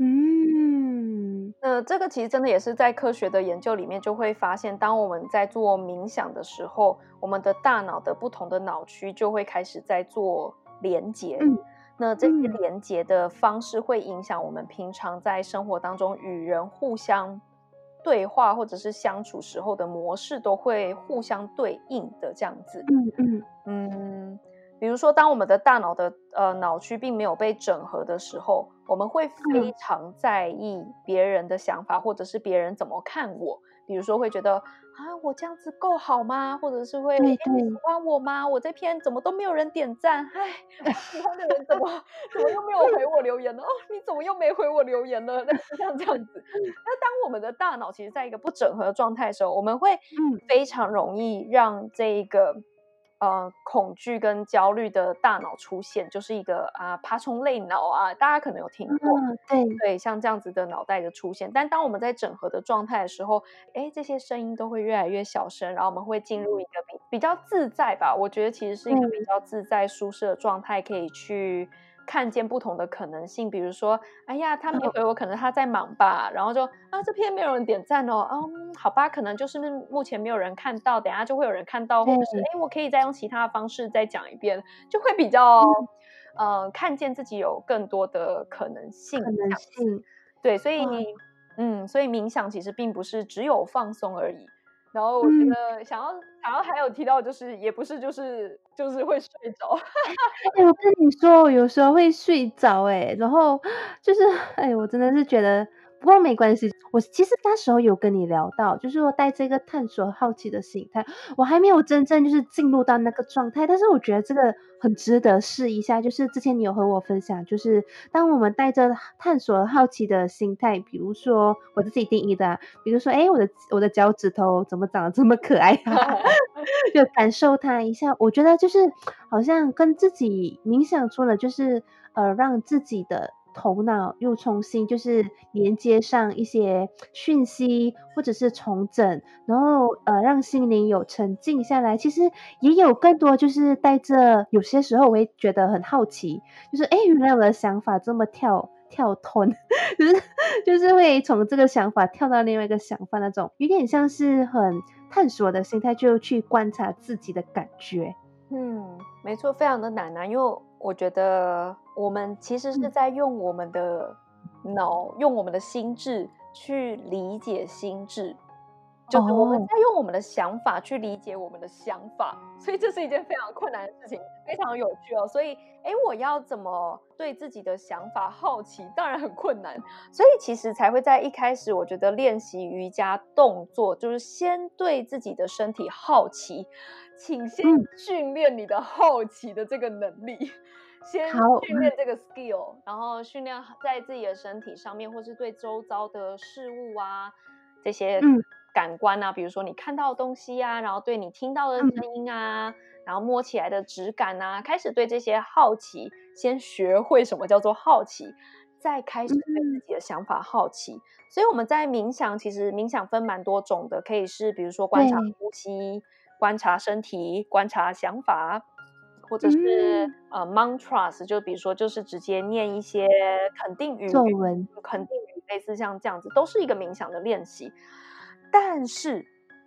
嗯，那这个其实真的也是在科学的研究里面就会发现，当我们在做冥想的时候，我们的大脑的不同的脑区就会开始在做连接。嗯，那这些连接的方式会影响我们平常在生活当中与人互相对话或者是相处时候的模式都会互相对应的这样子。嗯嗯嗯。比如说，当我们的大脑的呃脑区并没有被整合的时候，我们会非常在意别人的想法，或者是别人怎么看我。比如说，会觉得啊，我这样子够好吗？或者是会，你喜欢我吗？我这篇怎么都没有人点赞？哎，喜欢的人怎么 怎么又没有回我留言呢？哦，你怎么又没回我留言呢？那像这样子。那当我们的大脑其实在一个不整合的状态的时候，我们会非常容易让这一个。呃，恐惧跟焦虑的大脑出现，就是一个啊爬虫类脑啊，大家可能有听过，嗯、对对，像这样子的脑袋的出现。但当我们在整合的状态的时候，哎，这些声音都会越来越小声，然后我们会进入一个比比较自在吧，我觉得其实是一个比较自在、舒适的状态，可以去。看见不同的可能性，比如说，哎呀，他没回我，可能他在忙吧。然后就啊，这篇没有人点赞哦，嗯，好吧，可能就是目前没有人看到，等下就会有人看到，或者是哎，我可以再用其他的方式再讲一遍，就会比较，嗯、呃，看见自己有更多的可能性。可能性，对，所以你，嗯，所以冥想其实并不是只有放松而已。然后我觉得想要，然、嗯、后还有提到就是，也不是就是就是会睡着。哎，我跟你说，我有时候会睡着，哎，然后就是，哎，我真的是觉得。不过没关系，我其实那时候有跟你聊到，就是说带这个探索好奇的心态，我还没有真正就是进入到那个状态，但是我觉得这个很值得试一下。就是之前你有和我分享，就是当我们带着探索好奇的心态，比如说我自己定义的，比如说哎，我的我的脚趾头怎么长得这么可爱啊，就感受它一下。我觉得就是好像跟自己冥想出了，就是呃让自己的。头脑又重新就是连接上一些讯息，或者是重整，然后呃让心灵有沉静下来。其实也有更多就是带着，有些时候我会觉得很好奇，就是哎，原来我的想法这么跳跳脱，就是就是会从这个想法跳到另外一个想法那种，有点像是很探索的心态，就去观察自己的感觉。嗯，没错，非常的难啊，因为我觉得我们其实是在用我们的脑，嗯、用我们的心智去理解心智，就是我们在用我们的想法去理解我们的想法，哦、所以这是一件非常困难的事情，非常有趣哦。所以，哎，我要怎么对自己的想法好奇？当然很困难，所以其实才会在一开始，我觉得练习瑜伽动作就是先对自己的身体好奇。请先训练你的好奇的这个能力，嗯、先训练这个 skill，然后训练在自己的身体上面，或是对周遭的事物啊，这些感官啊，嗯、比如说你看到的东西啊，然后对你听到的声音啊，嗯、然后摸起来的质感啊，开始对这些好奇，先学会什么叫做好奇，再开始对自己的想法好奇。嗯、所以我们在冥想，其实冥想分蛮多种的，可以是比如说观察呼吸。观察身体，观察想法，或者是、嗯、呃 mantras，就比如说就是直接念一些肯定语、作文、肯定语，类似像这样子，都是一个冥想的练习。但是，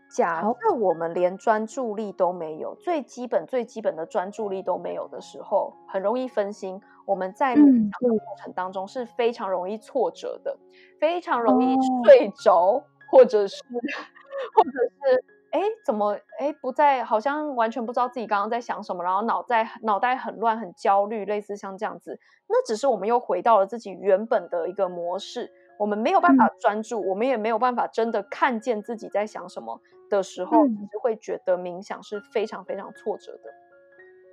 假设我们连专注力都没有，最基本最基本的专注力都没有的时候，很容易分心。我们在冥想的过程当中是非常容易挫折的，嗯、非常容易睡着，哦、或者是 或者是。哎，怎么哎不在？好像完全不知道自己刚刚在想什么，然后脑袋脑袋很乱，很焦虑，类似像这样子。那只是我们又回到了自己原本的一个模式，我们没有办法专注，嗯、我们也没有办法真的看见自己在想什么的时候，你就会觉得冥想是非常非常挫折的。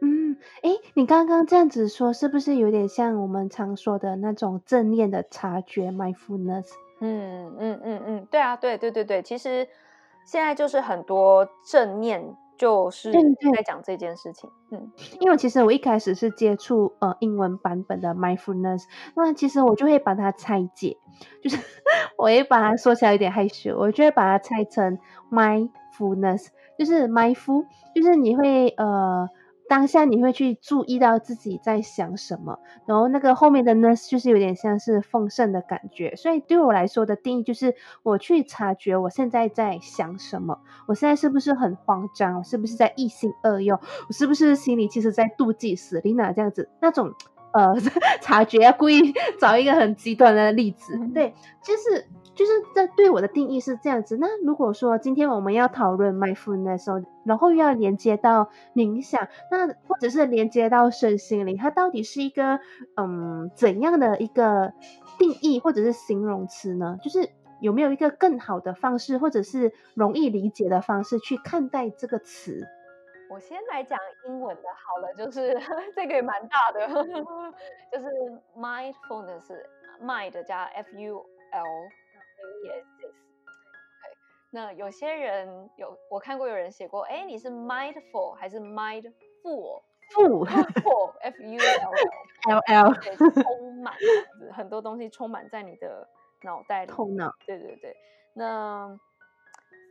嗯，哎，你刚刚这样子说，是不是有点像我们常说的那种正念的察觉 （mindfulness）？嗯嗯嗯嗯，对啊，对对对对，其实现在就是很多正念。就是在讲这件事情，嗯，因为其实我一开始是接触呃英文版本的 mindfulness，那其实我就会把它拆解，就是 我会把它说起来有点害羞，我就会把它拆成 mindfulness，就是 mindful，就是你会呃。当下你会去注意到自己在想什么，然后那个后面的呢，就是有点像是丰盛的感觉。所以对我来说的定义就是，我去察觉我现在在想什么，我现在是不是很慌张，我是不是在一心二用，我是不是心里其实在妒忌斯琳娜这样子那种。呃，察觉要故意找一个很极端的例子，对，就是就是这对我的定义是这样子。那如果说今天我们要讨论 mindfulness 的时候，然后又要连接到冥想，那或者是连接到身心灵，它到底是一个嗯怎样的一个定义或者是形容词呢？就是有没有一个更好的方式，或者是容易理解的方式去看待这个词？我先来讲英文的好了，就是 这个也蛮大的，就是 mindfulness，mind 加 f u l n e s s。那有些人有我看过有人写过，哎，你是 mindful 还是 mindful？full，full，f u l l，对，充满很多东西充满在你的脑袋里，头脑。对对对，那。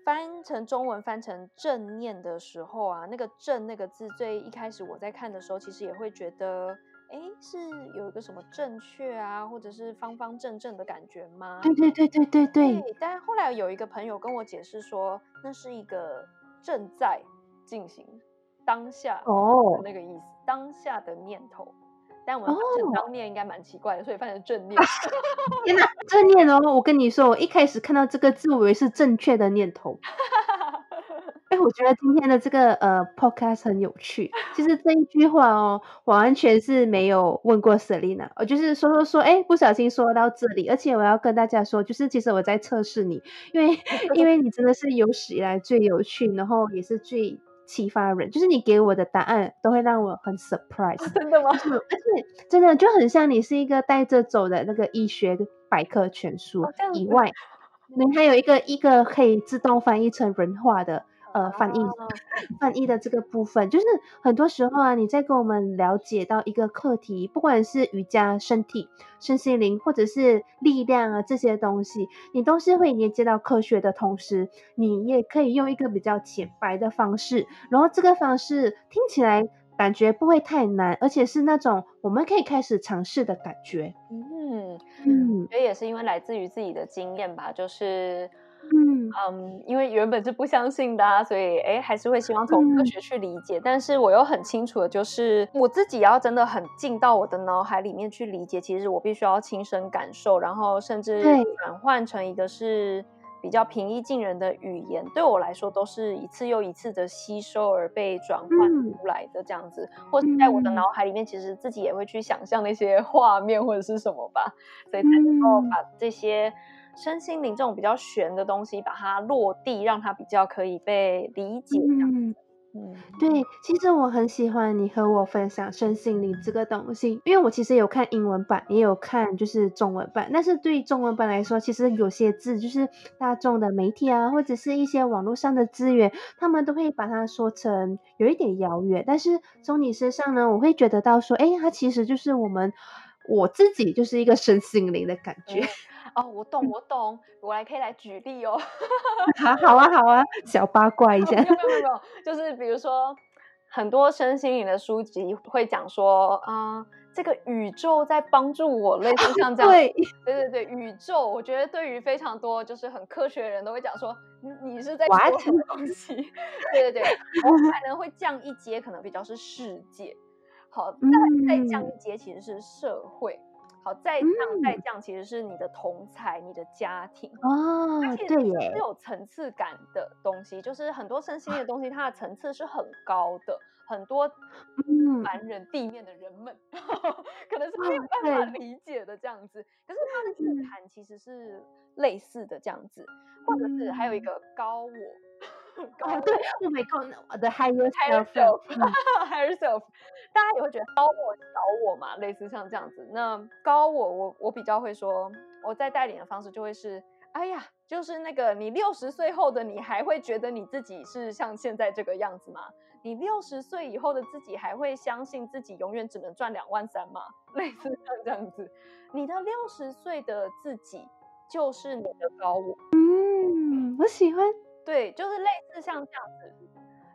翻成中文翻成正念的时候啊，那个正那个字，最一开始我在看的时候，其实也会觉得，哎，是有一个什么正确啊，或者是方方正正的感觉吗？对对对对对对。对，但后来有一个朋友跟我解释说，那是一个正在进行当下哦那个意思，哦、当下的念头。但我们翻成当念应该蛮奇怪的，所以翻成正念。天哪，正念哦！我跟你说，我一开始看到这个字，我以为是正确的念头。哎，我觉得今天的这个呃 podcast 很有趣。其实这一句话哦，我完全是没有问过 Selina，我就是说说说，哎，不小心说到这里。而且我要跟大家说，就是其实我在测试你，因为 因为你真的是有史以来最有趣，然后也是最。启发人，就是你给我的答案都会让我很 surprise。真的吗？而且真的就很像你是一个带着走的那个医学百科全书以外，你还有一个一个可以自动翻译成人话的。呃，翻译翻译的这个部分，就是很多时候啊，你在跟我们了解到一个课题，不管是瑜伽、身体、身心灵，或者是力量啊这些东西，你都是会连接到科学的同时，你也可以用一个比较浅白的方式，然后这个方式听起来感觉不会太难，而且是那种我们可以开始尝试的感觉。嗯嗯，所以也是因为来自于自己的经验吧，就是。嗯嗯，因为原本是不相信的啊，所以哎，还是会希望从科学去理解。嗯。但是我又很清楚的就是，我自己要真的很进到我的脑海里面去理解，其实我必须要亲身感受，然后甚至转换成一个是比较平易近人的语言，对我来说都是一次又一次的吸收而被转换出来的这样子，或是在我的脑海里面，其实自己也会去想象那些画面或者是什么吧，所以才能够把这些。身心灵这种比较玄的东西，把它落地，让它比较可以被理解。嗯嗯，对，其实我很喜欢你和我分享身心灵这个东西，因为我其实有看英文版，也有看就是中文版。但是对于中文版来说，其实有些字就是大众的媒体啊，或者是一些网络上的资源，他们都会把它说成有一点遥远。但是从你身上呢，我会觉得到说，哎，它其实就是我们我自己就是一个身心灵的感觉。嗯哦，我懂，我懂，我来可以来举例哦。好，好啊，好啊，小八卦一下。没有，没有，没有，就是比如说，很多身心灵的书籍会讲说，啊、呃，这个宇宙在帮助我，类似像这样。对，对，对，对，宇宙，我觉得对于非常多就是很科学的人都会讲说，你你是在说什么东西？对对对，我可能会降一阶，可能比较是世界。好，再再降一阶，其实是社会。好，再上再降，其实是你的同才、你的家庭。哦，而且是有层次感的东西，就是很多身心的东西，它的层次是很高的，很多凡人地面的人们、嗯、可能是没有办法理解的这样子，可是它的意涵其实是类似的这样子，或者是还有一个高我。哦，对，Oh my God，the higher higher self，higher self，大家也会觉得高我小我嘛，类似像这样子。那高我，我我比较会说，我在带领的方式就会是，哎呀，就是那个你六十岁后的你还会觉得你自己是像现在这个样子吗？你六十岁以后的自己还会相信自己永远只能赚两万三吗？类似像这样子，你的六十岁的自己就是你的高我。嗯，我喜欢。对，就是类似像这样子，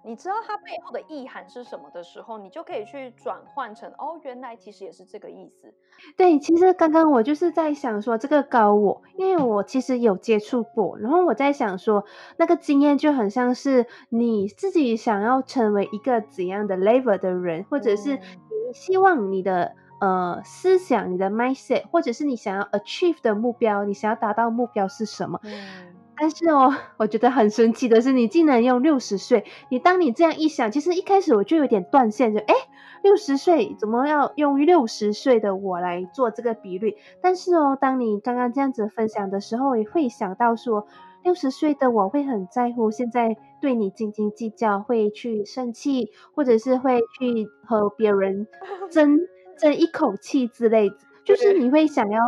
你知道它背后的意涵是什么的时候，你就可以去转换成哦，原来其实也是这个意思。对，其实刚刚我就是在想说这个高我，因为我其实有接触过，然后我在想说那个经验就很像是你自己想要成为一个怎样的 level 的人，或者是你希望你的呃思想、你的 mindset，或者是你想要 achieve 的目标，你想要达到目标是什么？嗯但是哦，我觉得很神奇的是，你竟然用六十岁。你当你这样一想，其实一开始我就有点断线，就诶，六十岁怎么要用六十岁的我来做这个比率？但是哦，当你刚刚这样子分享的时候，也会想到说，六十岁的我会很在乎现在对你斤斤计较，会去生气，或者是会去和别人 争争一口气之类的，就是你会想要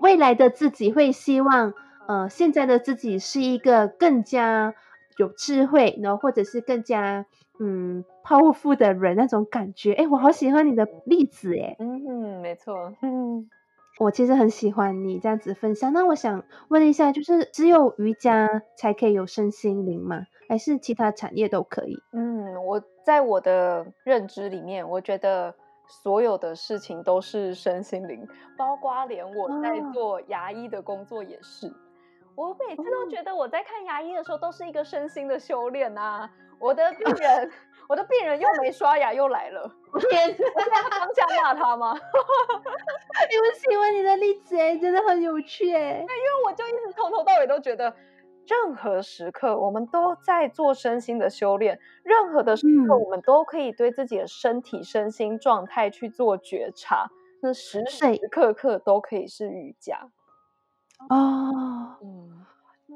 未来的自己会希望。呃，现在的自己是一个更加有智慧，然后或者是更加嗯 powerful 的人那种感觉。哎，我好喜欢你的例子，哎，嗯，没错，嗯，我其实很喜欢你这样子分享。那我想问一下，就是只有瑜伽才可以有身心灵吗？还是其他产业都可以？嗯，我在我的认知里面，我觉得。所有的事情都是身心灵，包括连我在做牙医的工作也是。我每次都觉得我在看牙医的时候都是一个身心的修炼啊！我的病 人，我的病人又没刷牙又来了，天，我在当下骂他吗？因为喜欢你的例子哎，真的很有趣哎。因为我就一直从头到尾都觉得。任何时刻，我们都在做身心的修炼。任何的时刻，我们都可以对自己的身体、身心状态去做觉察。那时时刻刻都可以是瑜伽。哦，嗯。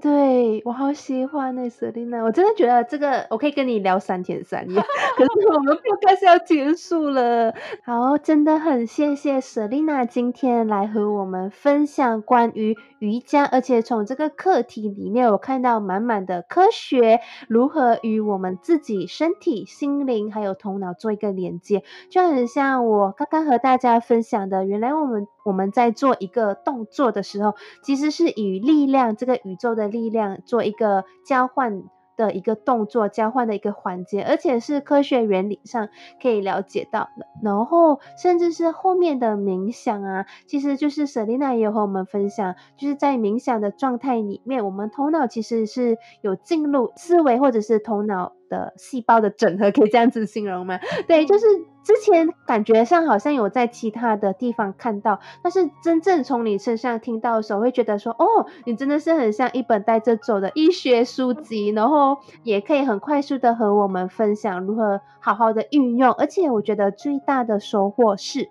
对，我好喜欢那 Selena，我真的觉得这个我可以跟你聊三天三夜。可是我们不开始要结束了，好，真的很谢谢 Selena 今天来和我们分享关于瑜伽，而且从这个课题里面，我看到满满的科学如何与我们自己身体、心灵还有头脑做一个连接，就很像我刚刚和大家分享的，原来我们。我们在做一个动作的时候，其实是以力量，这个宇宙的力量做一个交换的一个动作，交换的一个环节，而且是科学原理上可以了解到的。然后，甚至是后面的冥想啊，其实就是舍丽娜也有和我们分享，就是在冥想的状态里面，我们头脑其实是有进入思维或者是头脑。的细胞的整合，可以这样子形容吗？对，就是之前感觉上好像有在其他的地方看到，但是真正从你身上听到的时候，会觉得说，哦，你真的是很像一本带着走的医学书籍，然后也可以很快速的和我们分享如何好好的运用，而且我觉得最大的收获是。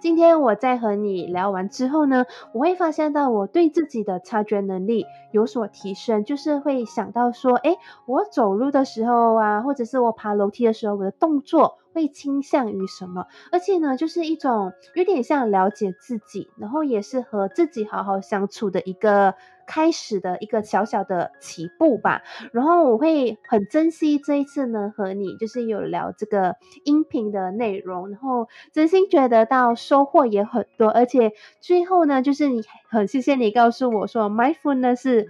今天我在和你聊完之后呢，我会发现到我对自己的察觉能力有所提升，就是会想到说，诶，我走路的时候啊，或者是我爬楼梯的时候，我的动作。会倾向于什么？而且呢，就是一种有点像了解自己，然后也是和自己好好相处的一个开始的一个小小的起步吧。然后我会很珍惜这一次呢，和你就是有聊这个音频的内容，然后真心觉得到收获也很多。而且最后呢，就是你很谢谢你告诉我说，mindfulness 是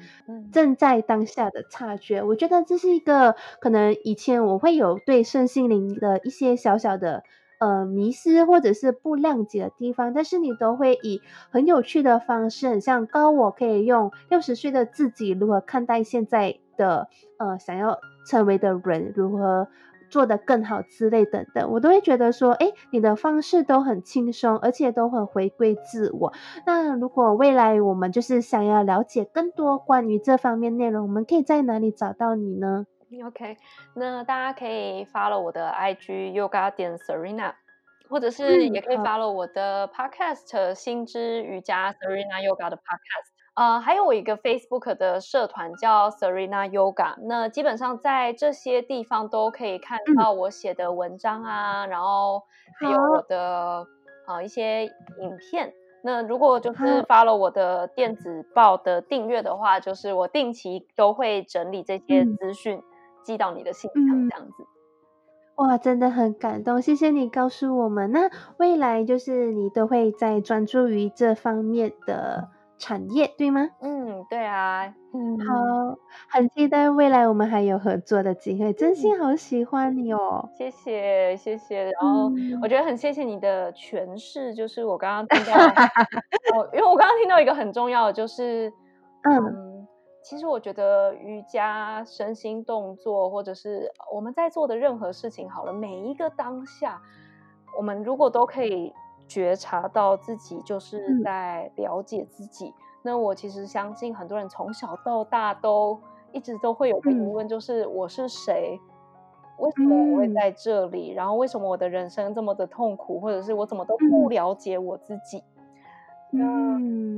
正在当下的察觉。我觉得这是一个可能以前我会有对身心灵的一些。小小的呃迷失或者是不谅解的地方，但是你都会以很有趣的方式，很像高我可以用六十岁的自己如何看待现在的呃想要成为的人，如何做得更好之类等等，我都会觉得说，诶，你的方式都很轻松，而且都很回归自我。那如果未来我们就是想要了解更多关于这方面内容，我们可以在哪里找到你呢？OK，那大家可以 follow 我的 IG Yoga 点 Serena，或者是也可以 follow 我的 Podcast、嗯、心之瑜伽 Serena Yoga 的 Podcast。呃，还有我一个 Facebook 的社团叫 Serena Yoga，那基本上在这些地方都可以看到我写的文章啊，嗯、然后还有我的呃一些影片。那如果就是 follow 我的电子报的订阅的话，就是我定期都会整理这些资讯，嗯、寄到你的信箱，这样子。哇，真的很感动，谢谢你告诉我们。那未来就是你都会在专注于这方面的产业，对吗？嗯，对啊。嗯，好，很期待未来我们还有合作的机会。真心好喜欢你哦，谢谢，谢谢。然后我觉得很谢谢你的诠释，就是我刚刚听到，哦，因为我刚刚听到一个很重要的，就是嗯。嗯其实我觉得瑜伽、身心动作，或者是我们在做的任何事情，好了，每一个当下，我们如果都可以觉察到自己就是在了解自己，嗯、那我其实相信很多人从小到大都一直都会有个疑问，就是我是谁？为什么我会在这里？然后为什么我的人生这么的痛苦？或者是我怎么都不了解我自己？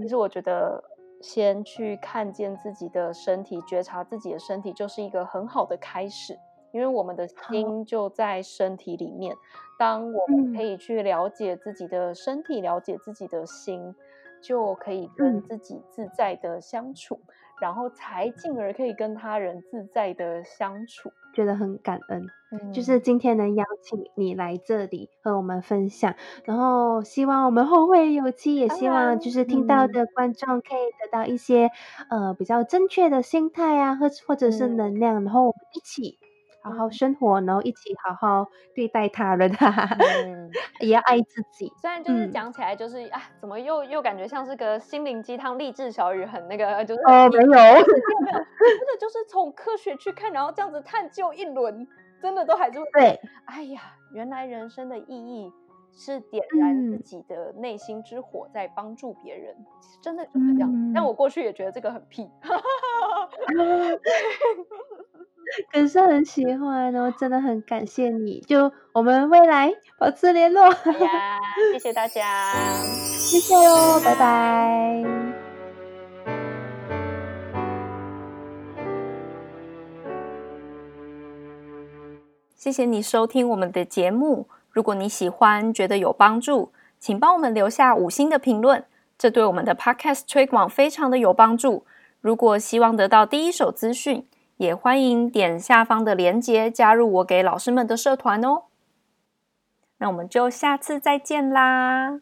其实我觉得。先去看见自己的身体，觉察自己的身体，就是一个很好的开始。因为我们的 心就在身体里面。当我们可以去了解自己的身体，了解自己的心，就可以跟自己自在的相处。然后才进而可以跟他人自在的相处，觉得很感恩。嗯，就是今天能邀请你来这里和我们分享，然后希望我们后会有期，也希望就是听到的观众可以得到一些、嗯、呃比较正确的心态啊，或或者是能量，嗯、然后我们一起。好好生活，然后一起好好对待他人，嗯，也要爱自己。虽然就是讲起来就是啊，怎么又又感觉像是个心灵鸡汤励志小语，很那个就是哦，没有，没有，真的就是从科学去看，然后这样子探究一轮，真的都还是会对。哎呀，原来人生的意义是点燃自己的内心之火，在帮助别人，其实真的就是这样。嗯，但我过去也觉得这个很屁。可是很喜欢哦，真的很感谢你。就我们未来保持联络。呀，谢谢大家，谢谢喽，拜拜。谢谢你收听我们的节目。如果你喜欢，觉得有帮助，请帮我们留下五星的评论，这对我们的 Podcast 推广非常的有帮助。如果希望得到第一手资讯，也欢迎点下方的链接加入我给老师们的社团哦。那我们就下次再见啦。